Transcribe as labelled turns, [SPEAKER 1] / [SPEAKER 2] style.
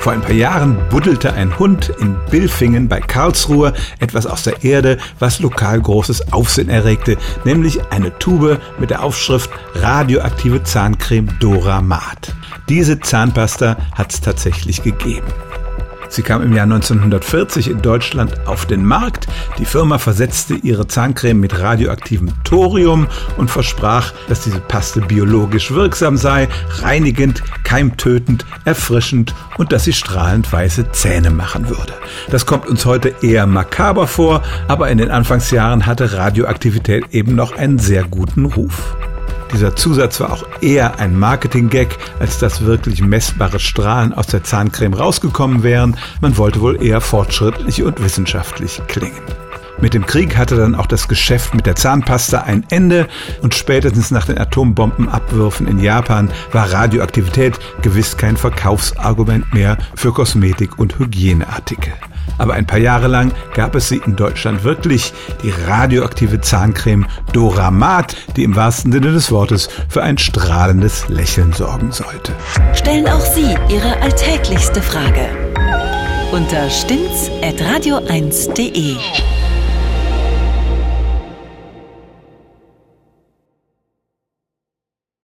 [SPEAKER 1] Vor ein paar Jahren buddelte ein Hund in Bilfingen bei Karlsruhe etwas aus der Erde, was lokal großes Aufsehen erregte, nämlich eine Tube mit der Aufschrift radioaktive Zahncreme Doramat. Diese Zahnpasta hat es tatsächlich gegeben. Sie kam im Jahr 1940 in Deutschland auf den Markt. Die Firma versetzte ihre Zahncreme mit radioaktivem Thorium und versprach, dass diese Paste biologisch wirksam sei, reinigend, keimtötend, erfrischend und dass sie strahlend weiße Zähne machen würde. Das kommt uns heute eher makaber vor, aber in den Anfangsjahren hatte Radioaktivität eben noch einen sehr guten Ruf. Dieser Zusatz war auch eher ein Marketing-Gag, als dass wirklich messbare Strahlen aus der Zahncreme rausgekommen wären. Man wollte wohl eher fortschrittlich und wissenschaftlich klingen. Mit dem Krieg hatte dann auch das Geschäft mit der Zahnpasta ein Ende und spätestens nach den Atombombenabwürfen in Japan war Radioaktivität gewiss kein Verkaufsargument mehr für Kosmetik und Hygieneartikel. Aber ein paar Jahre lang gab es sie in Deutschland wirklich, die radioaktive Zahncreme Doramat, die im wahrsten Sinne des Wortes für ein strahlendes Lächeln sorgen sollte.
[SPEAKER 2] Stellen auch Sie Ihre alltäglichste Frage unter stimmtz.radio1.de.